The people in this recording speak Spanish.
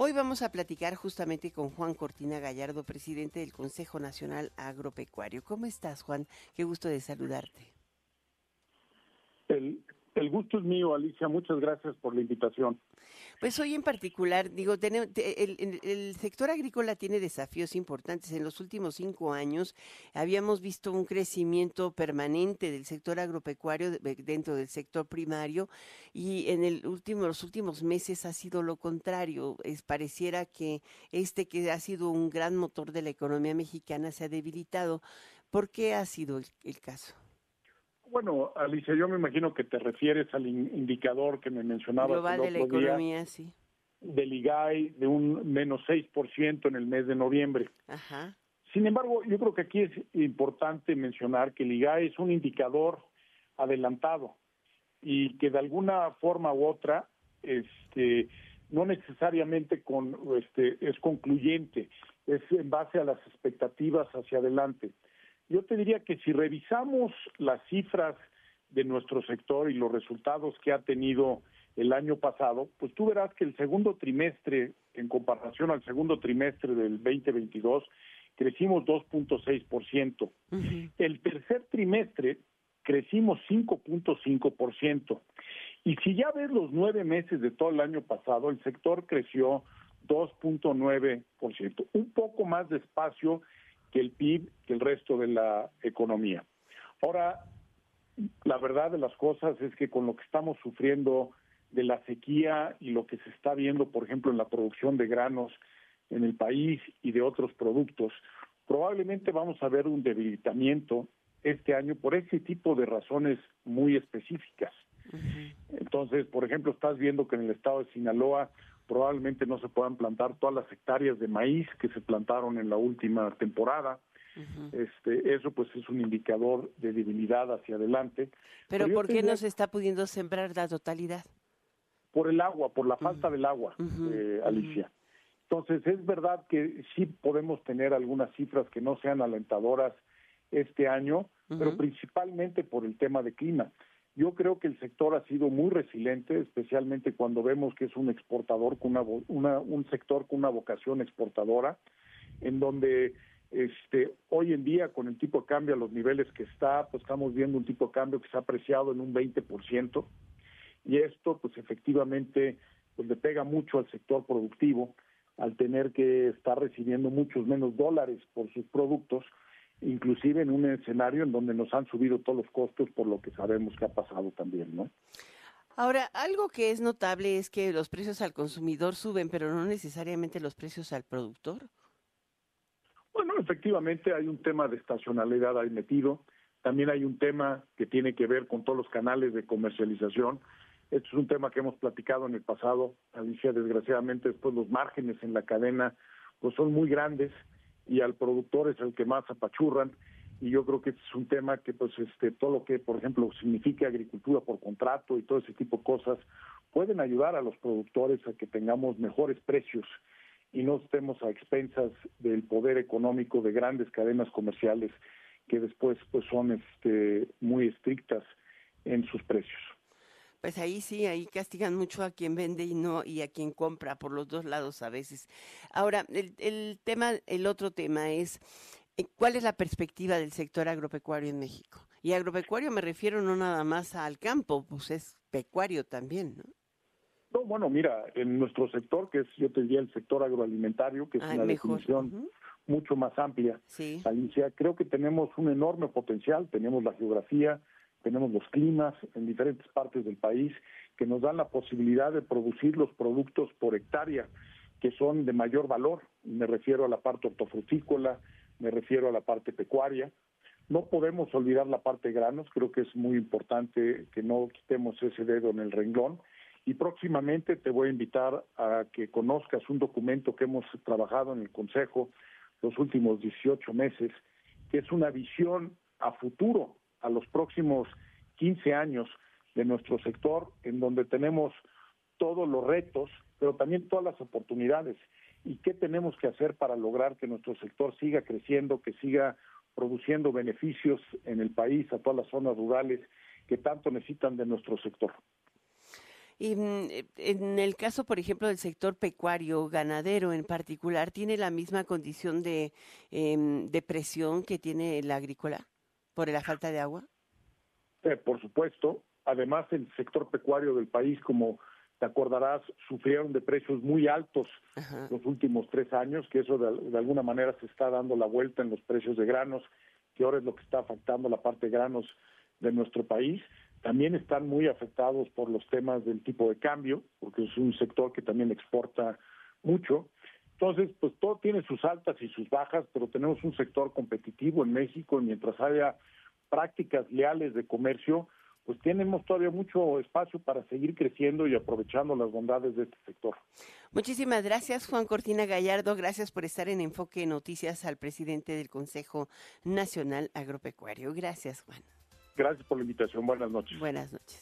Hoy vamos a platicar justamente con Juan Cortina Gallardo, presidente del Consejo Nacional Agropecuario. ¿Cómo estás, Juan? Qué gusto de saludarte. El gusto es mío, Alicia. Muchas gracias por la invitación. Pues hoy en particular, digo, el, sector agrícola tiene desafíos importantes. En los últimos cinco años habíamos visto un crecimiento permanente del sector agropecuario dentro del sector primario y en el último, los últimos meses ha sido lo contrario. Es, pareciera que este que ha sido un gran motor de la economía mexicana se ha debilitado. ¿Por qué ha sido el caso? Bueno, Alicia, yo me imagino que te refieres al indicador que me mencionabas. Global de la economía, sí. Del IGAI de un menos 6% en el mes de noviembre. Ajá. Sin embargo, yo creo que aquí es importante mencionar que el IGAI es un indicador adelantado y que de alguna forma u otra este no necesariamente con este es concluyente, es en base a las expectativas hacia adelante. Yo te diría que si revisamos las cifras de nuestro sector y los resultados que ha tenido el año pasado, pues tú verás que el segundo trimestre, en comparación al segundo trimestre del 2022, crecimos 2.6%. El tercer trimestre crecimos 5.5%. Y si ya ves los nueve meses de todo el año pasado, el sector creció 2.9%, un poco más despacio que el PIB, que el resto de la economía. Ahora, la verdad de las cosas es que con lo que estamos sufriendo de la sequía y lo que se está viendo, por ejemplo, en la producción de granos en el país y de otros productos, probablemente vamos a ver un debilitamiento este año por ese tipo de razones muy específicas. Entonces, por ejemplo, estás viendo que en el estado de Sinaloa probablemente no se puedan plantar todas las hectáreas de maíz que se plantaron en la última temporada. Este, eso pues es un indicador de debilidad hacia adelante. Pero, ¿por qué no se está pudiendo sembrar la totalidad? Por el agua, por la falta del agua, eh, Alicia. Entonces es verdad que sí podemos tener algunas cifras que no sean alentadoras este año, pero principalmente por el tema de clima. Yo creo que el sector ha sido muy resiliente, especialmente cuando vemos que es un exportador con una, un sector con una vocación exportadora, en donde este hoy en día con el tipo de cambio a los niveles que está, pues estamos viendo un tipo de cambio que se ha apreciado en un 20% y esto pues efectivamente pues le pega mucho al sector productivo al tener que estar recibiendo muchos menos dólares por sus productos inclusive en un escenario en donde nos han subido todos los costos por lo que sabemos que ha pasado también, ¿no? Ahora, algo que es notable es que los precios al consumidor suben, pero no necesariamente los precios al productor. Bueno, efectivamente hay un tema de estacionalidad ahí metido. También hay un tema que tiene que ver con todos los canales de comercialización. Esto es un tema que hemos platicado en el pasado. Alicia, desgraciadamente, después los márgenes en la cadena pues son muy grandes y al productor es el que más apachurran y yo creo que es un tema que pues este todo lo que por ejemplo significa agricultura por contrato y todo ese tipo de cosas pueden ayudar a los productores a que tengamos mejores precios y no estemos a expensas del poder económico de grandes cadenas comerciales que después pues son este muy estrictas en sus precios pues ahí sí, ahí castigan mucho a quien vende y no y a quien compra por los dos lados a veces. Ahora, el, el tema, el otro tema es eh, ¿Cuál es la perspectiva del sector agropecuario en México? Y agropecuario me refiero no nada más al campo, pues es pecuario también, ¿no? No, bueno, mira, en nuestro sector, que es, yo te diría, el sector agroalimentario, que es una definición mucho más amplia, sí. Alicia, creo que tenemos un enorme potencial, tenemos la geografía, tenemos los climas en diferentes partes del país que nos dan la posibilidad de producir los productos por hectárea que son de mayor valor. Me refiero a la parte hortofrutícola, me refiero a la parte pecuaria. No podemos olvidar la parte de granos, creo que es muy importante que no quitemos ese dedo en el renglón. Y próximamente te voy a invitar a que conozcas un documento que hemos trabajado en el Consejo los últimos 18 meses, que es una visión a futuro a los próximos 15 años de nuestro sector, en donde tenemos todos los retos, pero también todas las oportunidades. ¿Y qué tenemos que hacer para lograr que nuestro sector siga creciendo, que siga produciendo beneficios en el país, a todas las zonas rurales que tanto necesitan de nuestro sector? Y mm, en el caso, por ejemplo, del sector pecuario, ganadero en particular, ¿tiene la misma condición de, em, de presión que tiene la agrícola por la falta de agua? Eh, por supuesto. Además, el sector pecuario del país, como te acordarás, sufrieron de precios muy altos los últimos tres años, que eso de, alguna manera se está dando la vuelta en los precios de granos, que ahora es lo que está afectando la parte de granos de nuestro país. También están muy afectados por los temas del tipo de cambio, porque es un sector que también exporta mucho. Entonces, pues todo tiene sus altas y sus bajas, pero tenemos un sector competitivo en México y mientras haya prácticas leales de comercio, pues tenemos todavía mucho espacio para seguir creciendo y aprovechando las bondades de este sector. Muchísimas gracias, Juan Cortina Gallardo. Gracias por estar en Enfoque Noticias al presidente del Consejo Nacional Agropecuario. Gracias, Juan. Gracias por la invitación. Buenas noches. Buenas noches.